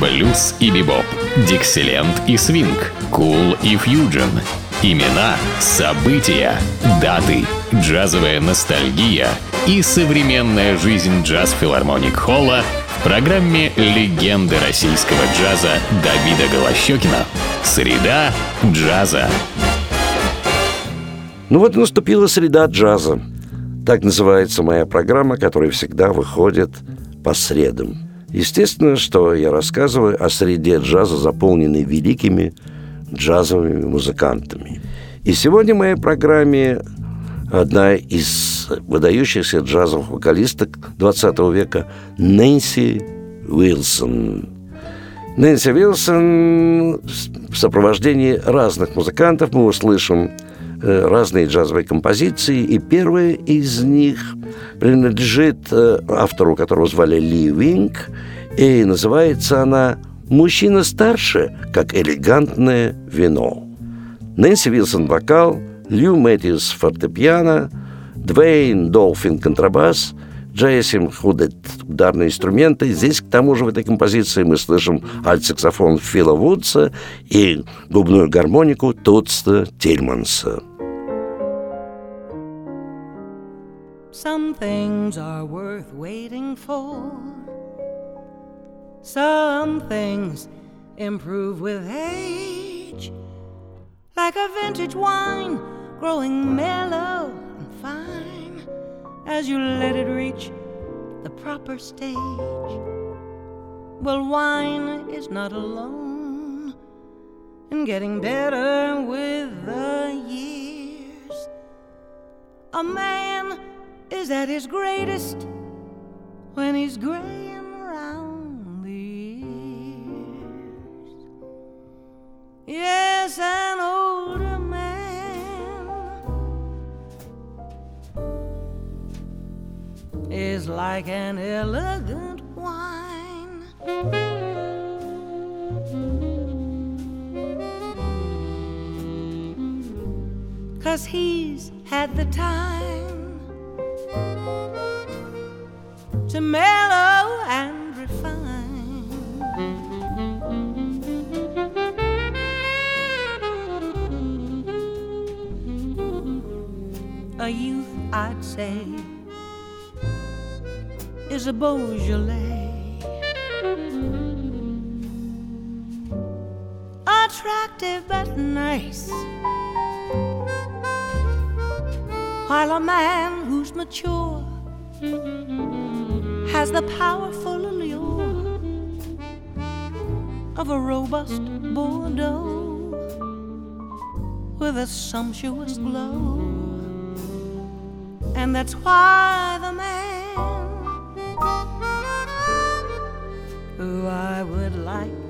Блюз и бибоп, дикселент и свинг, кул и фьюджен. Имена, события, даты, джазовая ностальгия и современная жизнь джаз-филармоник Холла в программе «Легенды российского джаза» Давида Голощекина. Среда джаза. Ну вот наступила среда джаза. Так называется моя программа, которая всегда выходит по средам. Естественно, что я рассказываю о среде джаза, заполненной великими джазовыми музыкантами. И сегодня в моей программе одна из выдающихся джазовых вокалисток 20 века Нэнси Уилсон. Нэнси Уилсон в сопровождении разных музыкантов мы услышим разные джазовые композиции, и первая из них принадлежит э, автору, которого звали Ли Винг, и называется она «Мужчина старше, как элегантное вино». Нэнси Вилсон – вокал, Лью Мэтьюс – фортепиано, Двейн Долфин – контрабас, Джейсим Худет – ударные инструменты. Здесь, к тому же, в этой композиции мы слышим альт-саксофон Фила Вудса и губную гармонику Тутста Тильманса. Some things are worth waiting for. Some things improve with age, like a vintage wine growing mellow and fine as you let it reach the proper stage. Well, wine is not alone in getting better with the years. A man is at his greatest when he's graying around Yes, an older man is like an elegant wine. Cause he's had the time to mellow and refine. a youth, I'd say, is a Beaujolais. Attractive but nice. While a man mature has the powerful allure of a robust Bordeaux with a sumptuous glow. And that's why the man who I would like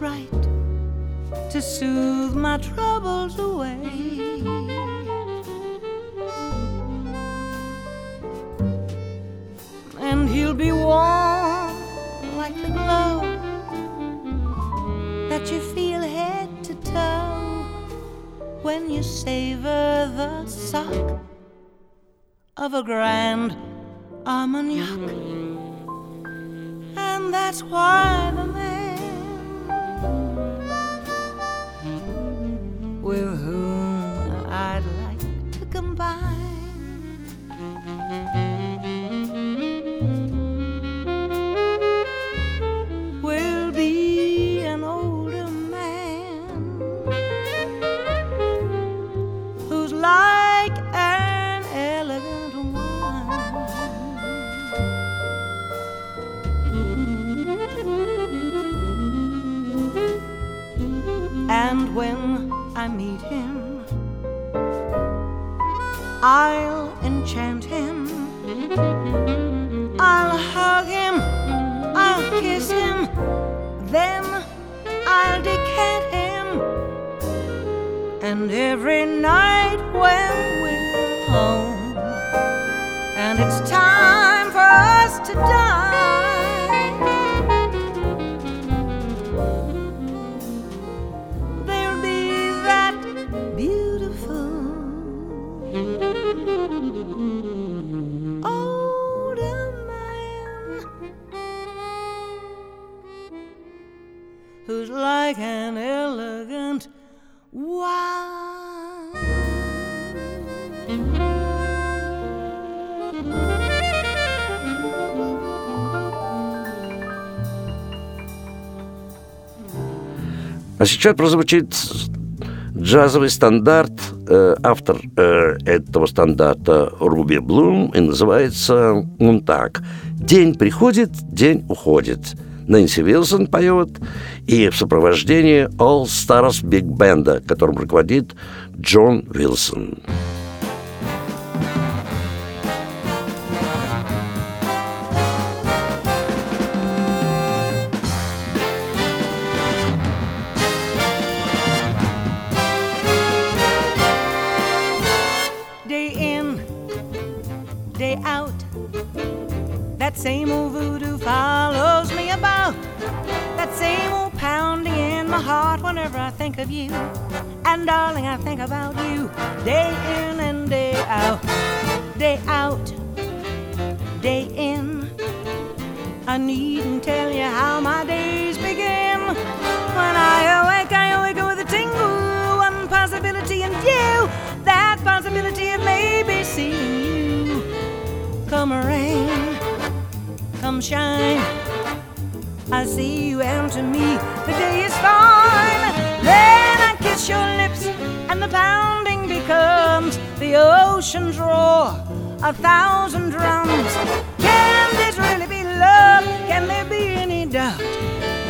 Right to soothe my troubles away. And he'll be warm like the glow that you feel head to toe when you savor the suck of a grand Armagnac. And that's why the every night when we're home, and it's time for us to die, there'll be that beautiful older man who's like an elegant А сейчас прозвучит джазовый стандарт. Э, автор э, этого стандарта Руби Блум, и называется он так. «День приходит, день уходит». Нэнси Вилсон поет, и в сопровождении All Stars Big Band, которым руководит Джон Вилсон. Day That same old voodoo follows me about. That same old pounding in my heart whenever I think of you. And darling, I think about you day in and day out. Day out, day in. I needn't tell you how my days begin. When I awake, I awake with a tingle. One possibility and you. That possibility of maybe seeing you. Come rain, come shine. I see you and to me the day is fine. Then I kiss your lips and the pounding becomes the ocean's roar, a thousand drums. Can this really be love? Can there be any doubt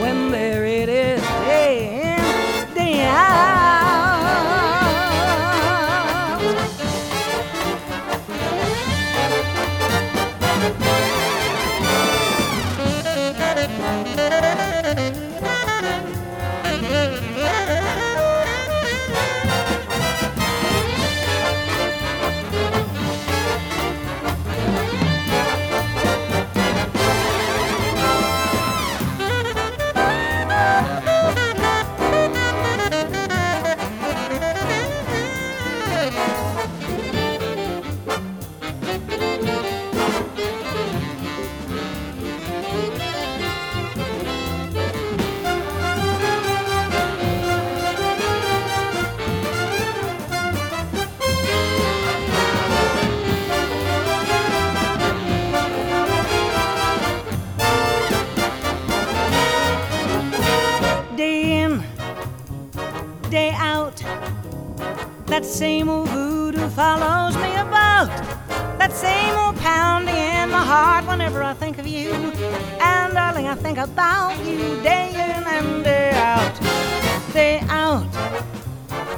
when there it is day in, day out? Think about you day in and day out. Day out,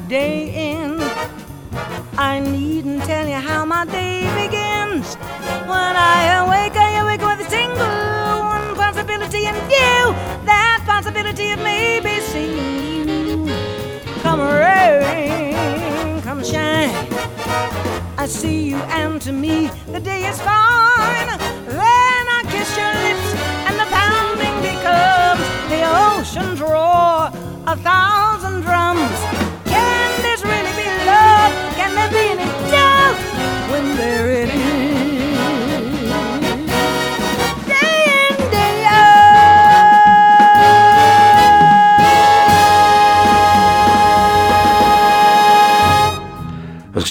day in. I needn't tell you how my day begins. When I awake, I awake with a single one possibility and you. That possibility of maybe seeing you. Come rain, come shine. I see you, and to me the day is fine.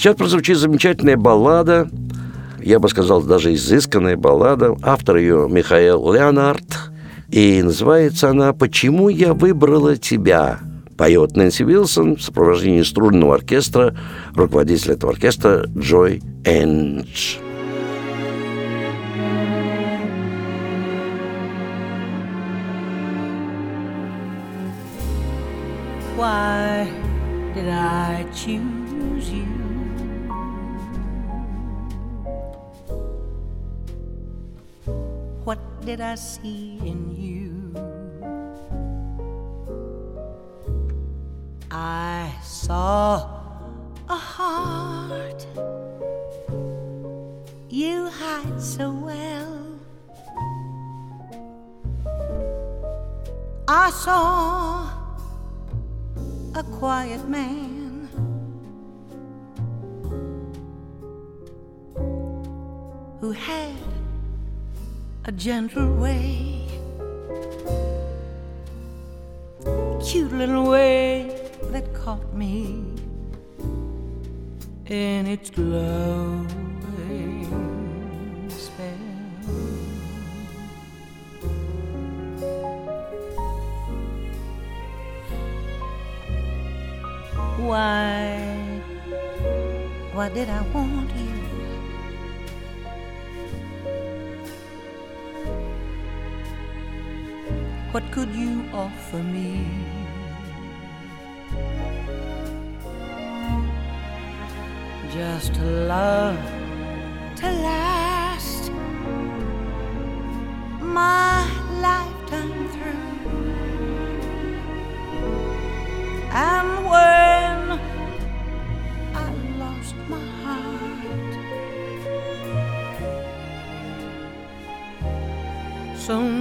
Сейчас прозвучит замечательная баллада, я бы сказал, даже изысканная баллада. Автор ее Михаил Леонард. И называется она «Почему я выбрала тебя?» Поет Нэнси Вилсон в сопровождении струнного оркестра, руководитель этого оркестра Джой Эндж. Why did I choose did I see in you? I saw a heart you hide so well. I saw a quiet man. Who had a gentle way, cute little way that caught me in its glowing spell. Why, why did I want you? What could you offer me? Just love to last my lifetime through. And when I lost my heart, so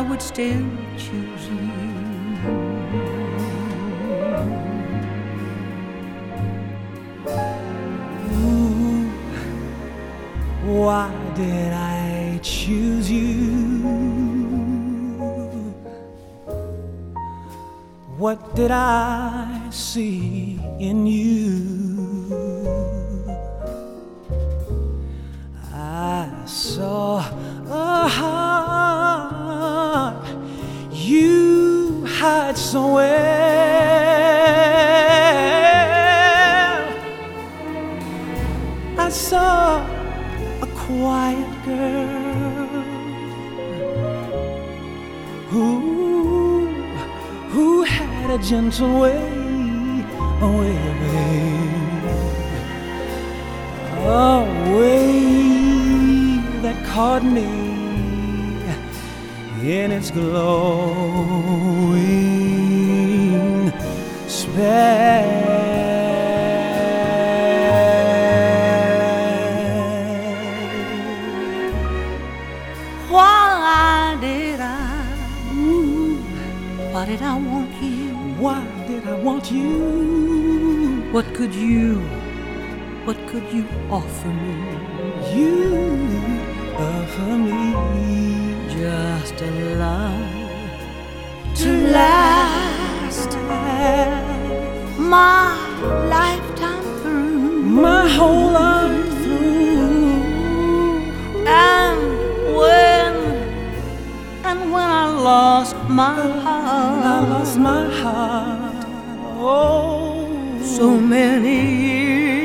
I would still choose you. Ooh, Why did I choose you? What did I see in you? Caught me in its glowing spell. Why did I? Why did I want you? Why did I want you? What could you? What could you offer me? You offer me Just a love to last my lifetime through, my whole life through. and when and when I lost my heart, I lost my heart. Oh, so many years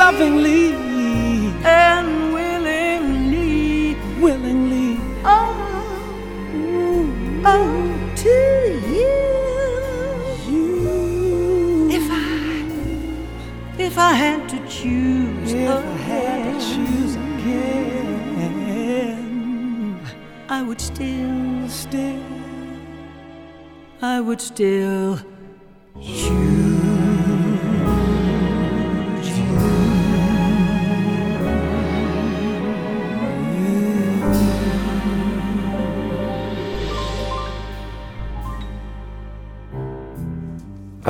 lovingly, and willingly. willingly. Oh, oh, to you. You, If I, if I had to choose, if I had to again, choose again, I would still, still. I would still choose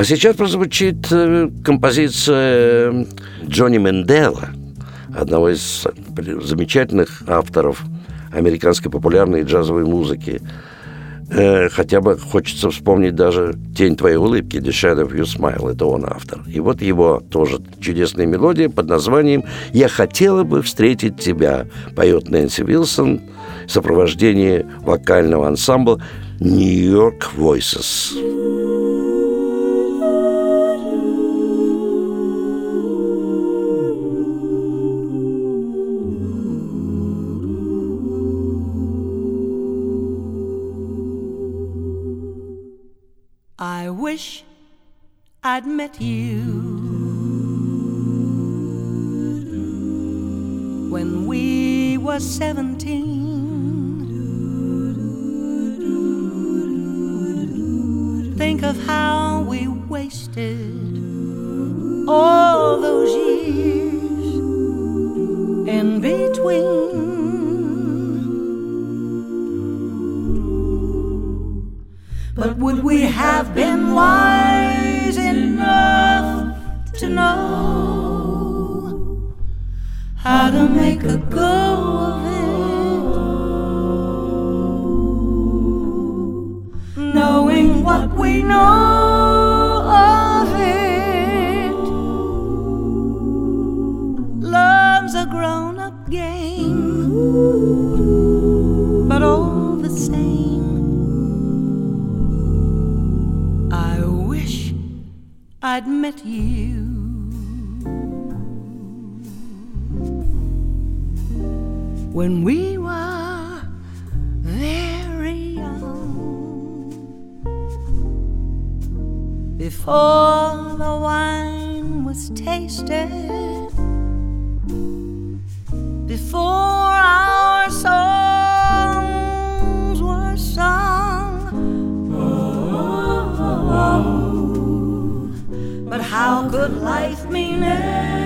А сейчас прозвучит э, композиция Джонни Мендела, одного из замечательных авторов американской популярной джазовой музыки. Э, Хотя бы хочется вспомнить даже «Тень твоей улыбки», «The Shadow of Your Smile», это он автор. И вот его тоже чудесная мелодия под названием «Я хотела бы встретить тебя», поет Нэнси Вилсон в сопровождении вокального ансамбля New York Voices. I'd met you when we were seventeen. Think of how we wasted all those years in between. But would we have been wise enough to know how to make a go I'd met you. When we were very young, before could life mean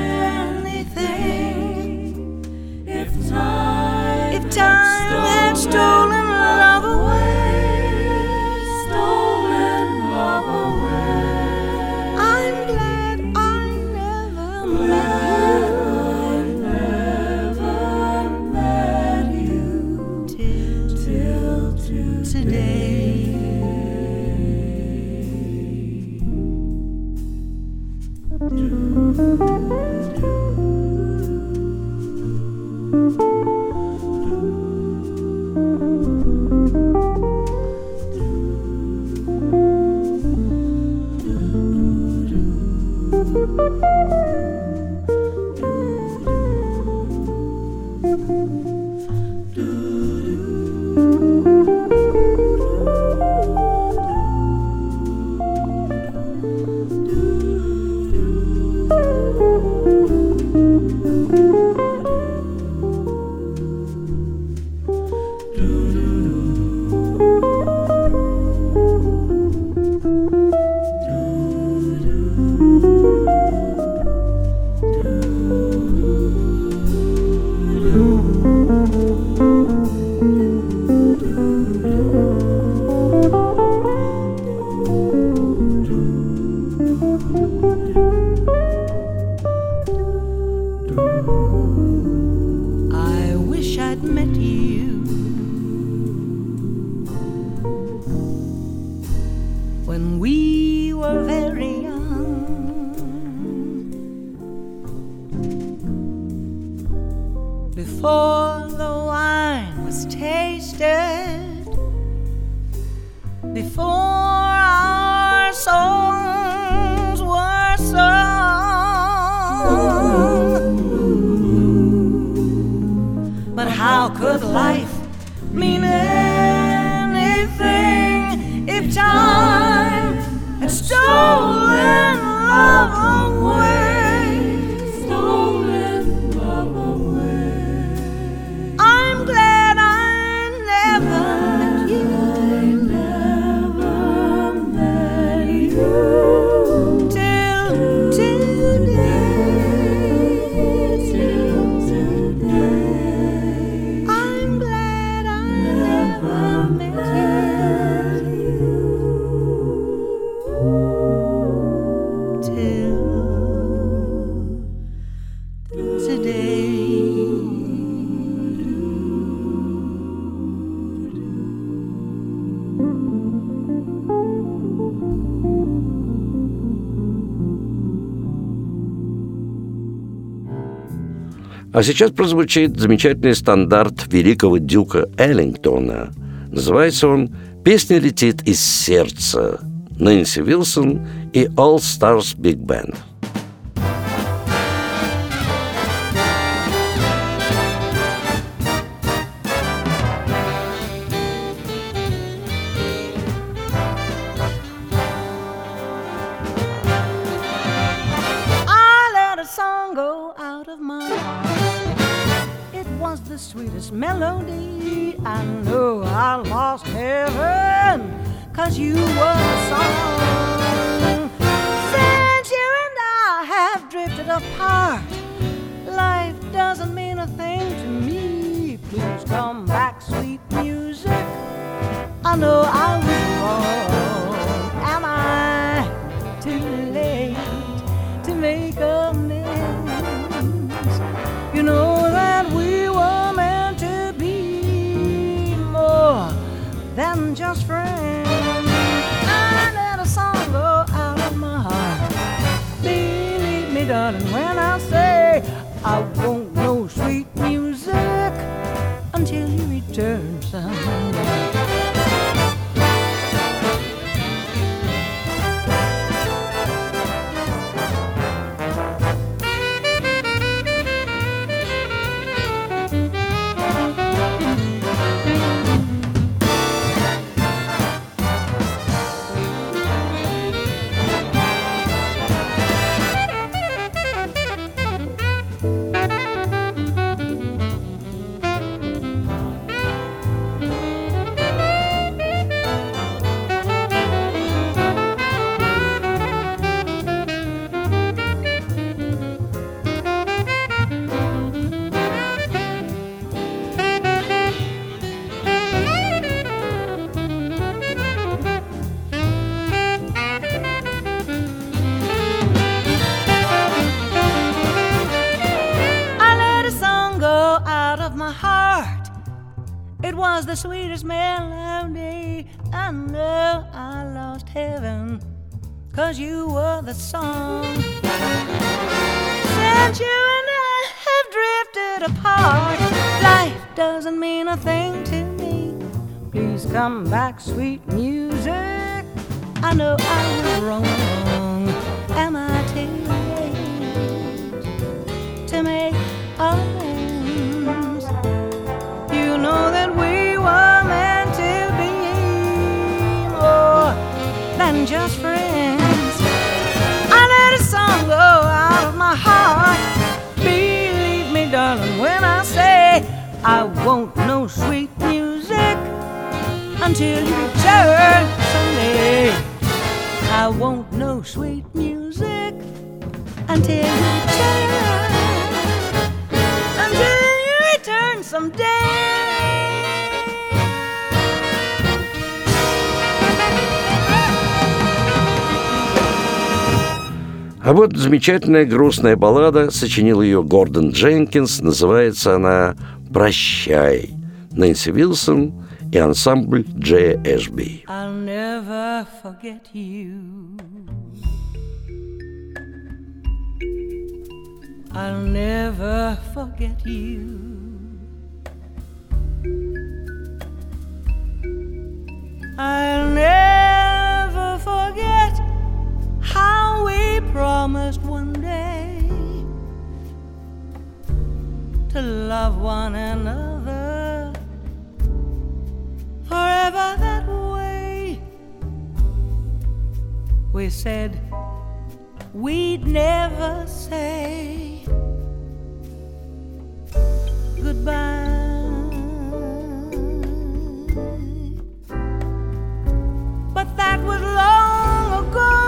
А сейчас прозвучит замечательный стандарт великого дюка Эллингтона. Называется он Песня летит из сердца. Нэнси Вилсон и All Stars Big Band – drifted life doesn't mean a thing to me. Please come back, sweet music. I know I was wrong. Am I too late to make amends? You know that we were meant to be more than just friends. Until you uh-huh. The sweetest melody. I know I lost heaven, cause you were the song. Since you and I have drifted apart, life doesn't mean a thing to me. Please come back, sweet music. I know I was wrong. Until you return someday. I won't know sweet music until you return. Until you return someday. А вот замечательная грустная баллада, сочинил ее Гордон Дженкинс, называется она «Прощай». Нэнси Вилсон et Ensemble JSB. I'll never forget you. I'll never forget you. I'll never forget how we promised one day to love one another forever that way. We said we'd never say goodbye. But that was long ago.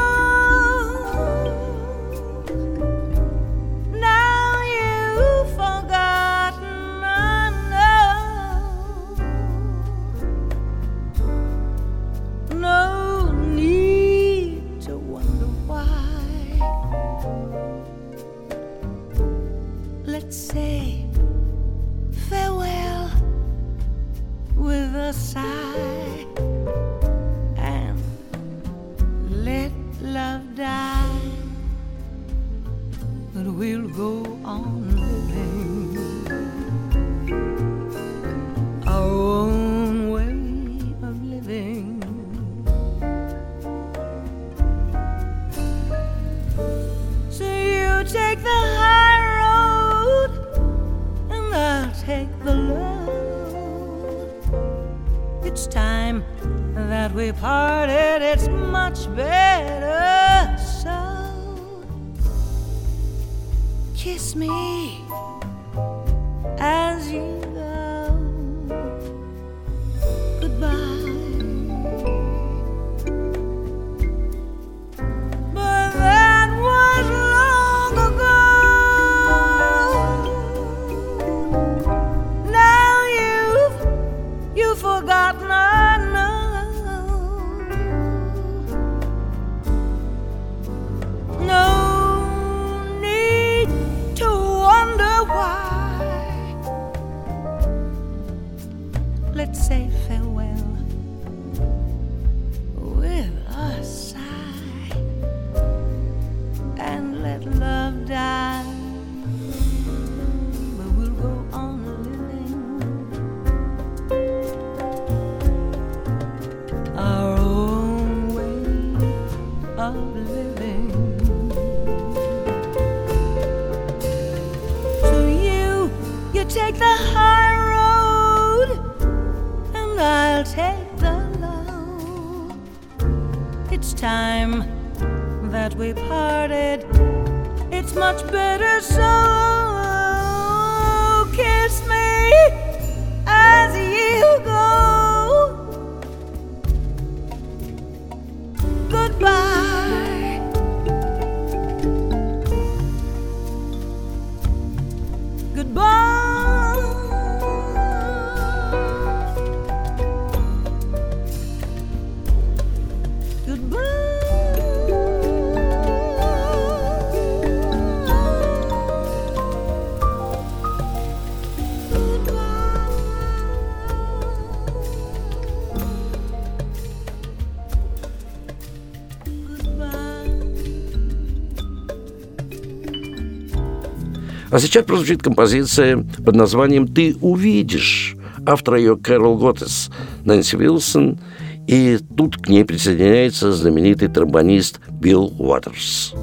А сейчас прозвучит композиция под названием «Ты увидишь». Автор ее Кэрол Готтес, Нэнси Вилсон, и тут к ней присоединяется знаменитый тромбонист Билл Уотерс.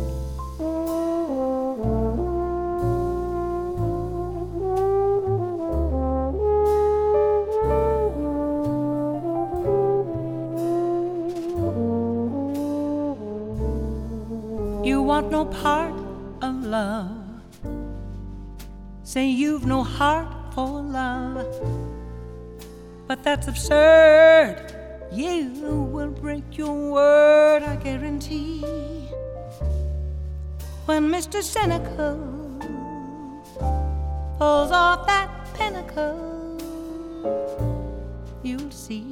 You've no heart for love. But that's absurd. You will break your word, I guarantee. When Mr. Cynical pulls off that pinnacle, you'll see.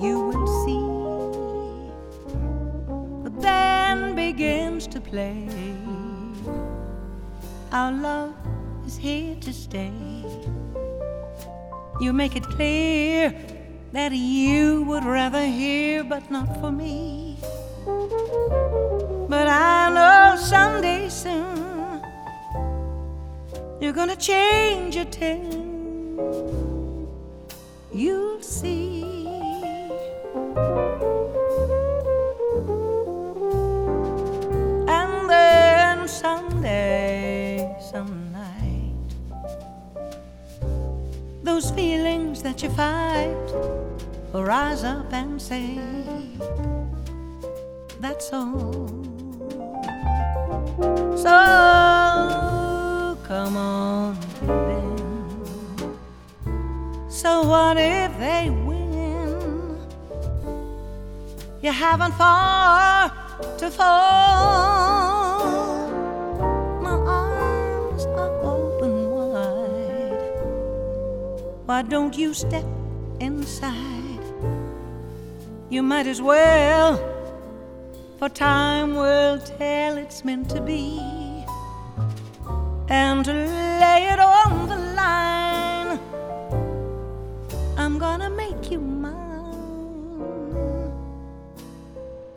You will see. The band begins to play. Our love is here to stay. You make it clear that you would rather hear, but not for me. But I know someday soon you're gonna change your tune. You'll see. Feelings that you fight will rise up and say, That's all. So come on, then. So what if they win? You haven't far to fall. Why don't you step inside? You might as well, for time will tell it's meant to be. And to lay it on the line, I'm gonna make you mine.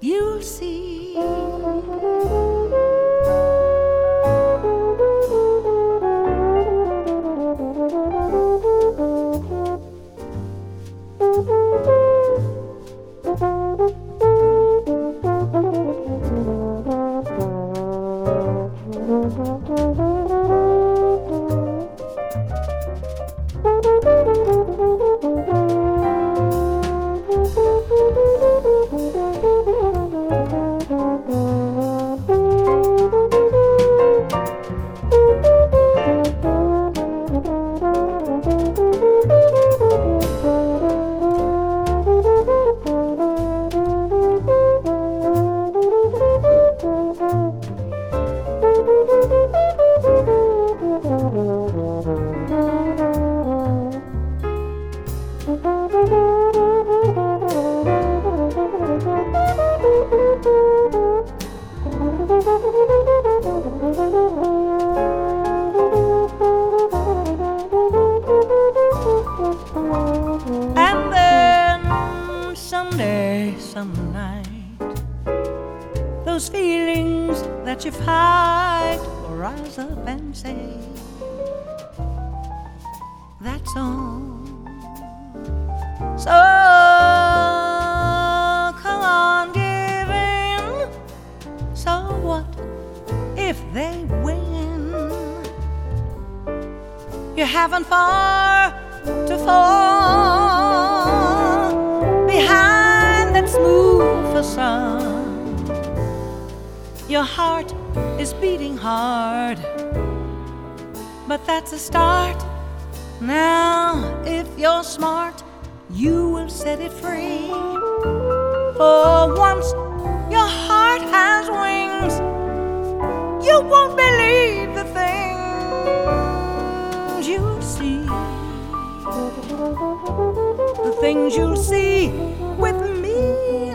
You'll see. Lonely some night. Those feelings that you fight will rise up and say, That's all. So come on, give in. So what if they win? You haven't far to fall smooth facade. Your heart is beating hard, but that's a start. Now, if you're smart, you will set it free. For once your heart has wings, you won't believe the things you'll see. The things you'll see with me,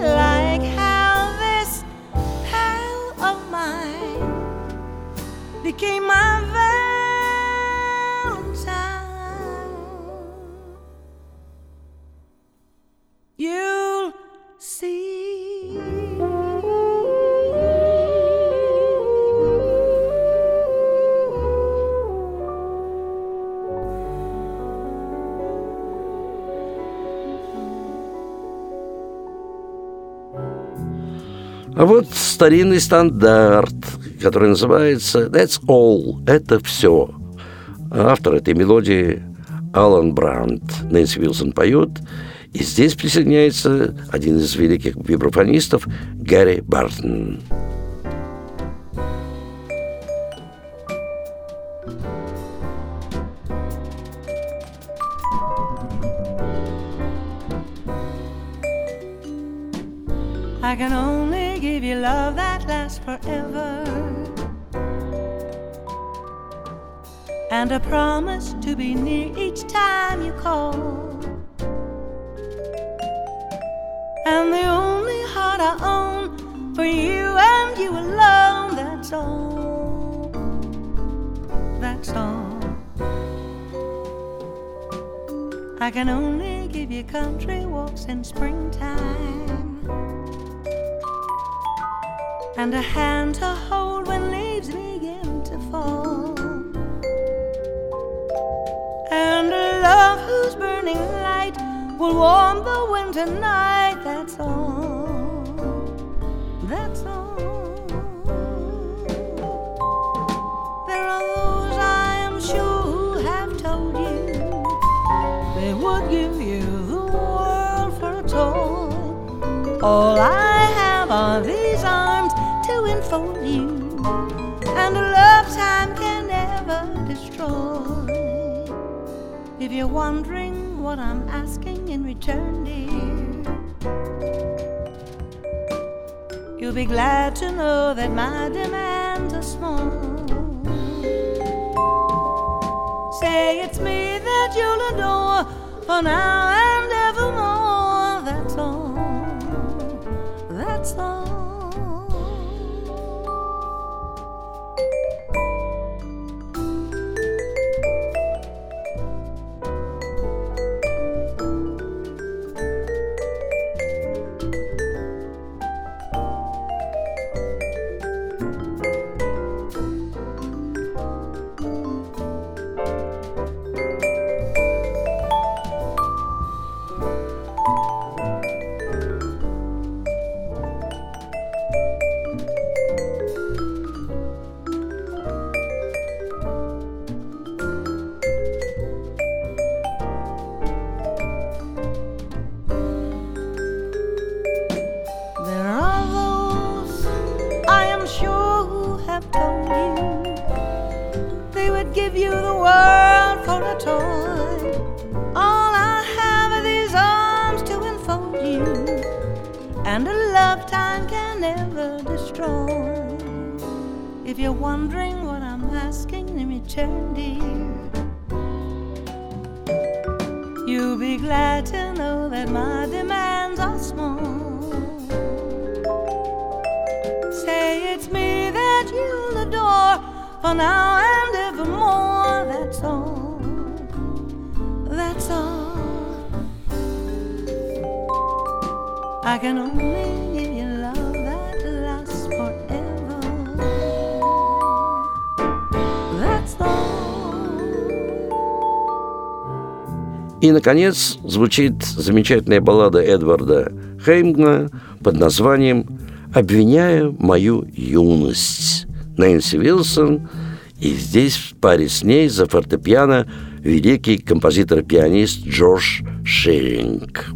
А вот старинный стандарт, который называется «That's all» – «Это все». Автор этой мелодии Алан Брандт. Нэнси Вилсон поет, и здесь присоединяется один из великих вибрафонистов Гарри Бартон. I a promise to be near each time you call. And the only heart I own for you and you alone, that's all. That's all. I can only give you country walks in springtime and a hand to will warm the winter night. That's all. That's all. There are those I am sure who have told you they would give you the world for a toy. All I have are these arms to enfold you, and a love time can never destroy. If you're wondering what I'm asking in return, dear, you'll be glad to know that my demands are small. Say it's me that you'll adore for now for now and evermore. That's all. That's all. I can only give you love that lasts forever. That's all. И, наконец, звучит замечательная баллада Эдварда Хеймгна под названием «Обвиняю мою юность». Нэнси Вилсон, и здесь в паре с ней за фортепиано великий композитор-пианист Джордж Шеринг.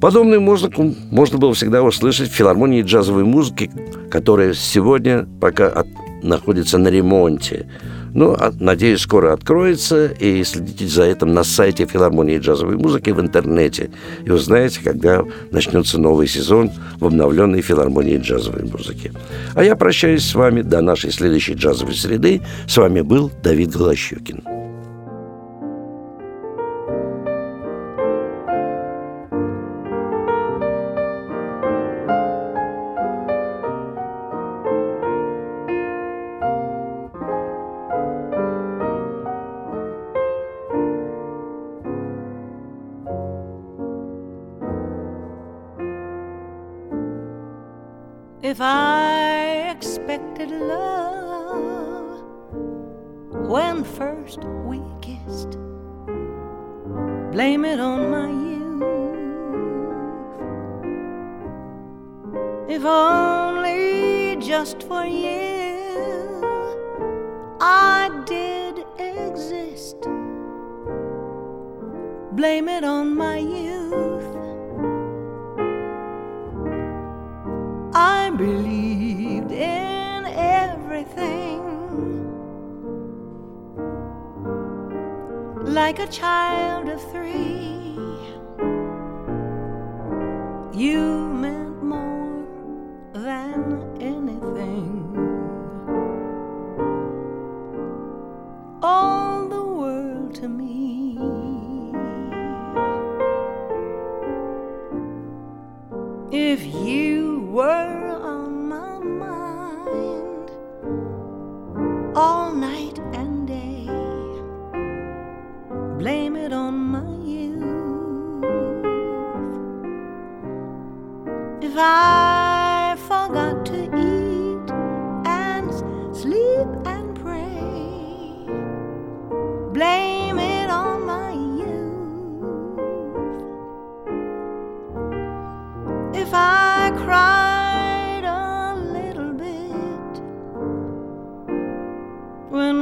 Подобную музыку можно было всегда услышать в филармонии джазовой музыки, которая сегодня пока от, находится на ремонте. Ну, а, надеюсь, скоро откроется, и следите за этим на сайте филармонии джазовой музыки в интернете. И узнаете, когда начнется новый сезон в обновленной филармонии джазовой музыки. А я прощаюсь с вами до нашей следующей джазовой среды. С вами был Давид Голощекин. If only just for you I did exist, blame it on my youth. I believed in everything like a child of three. You meant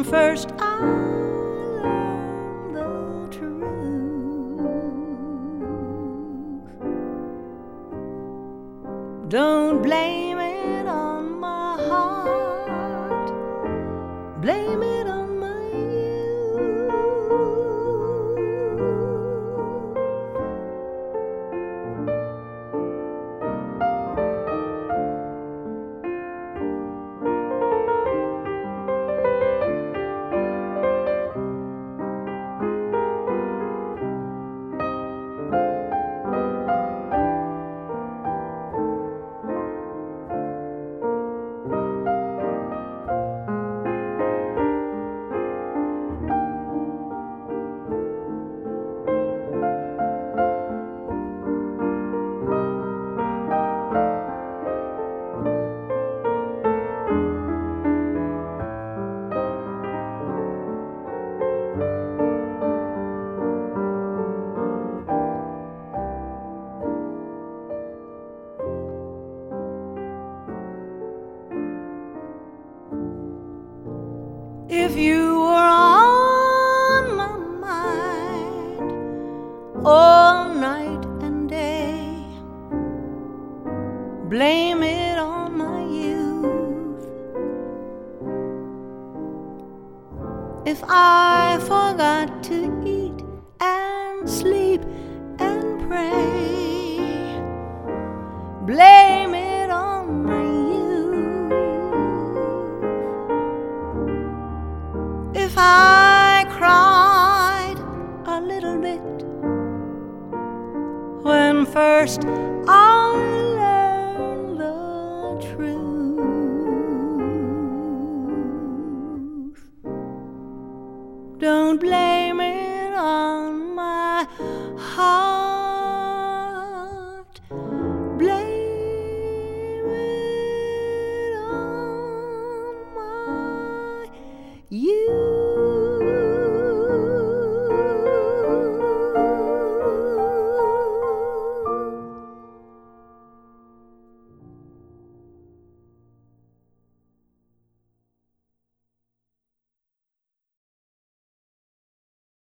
first. I if you were on my mind all night and day. Blame it on my youth. If I forgot to first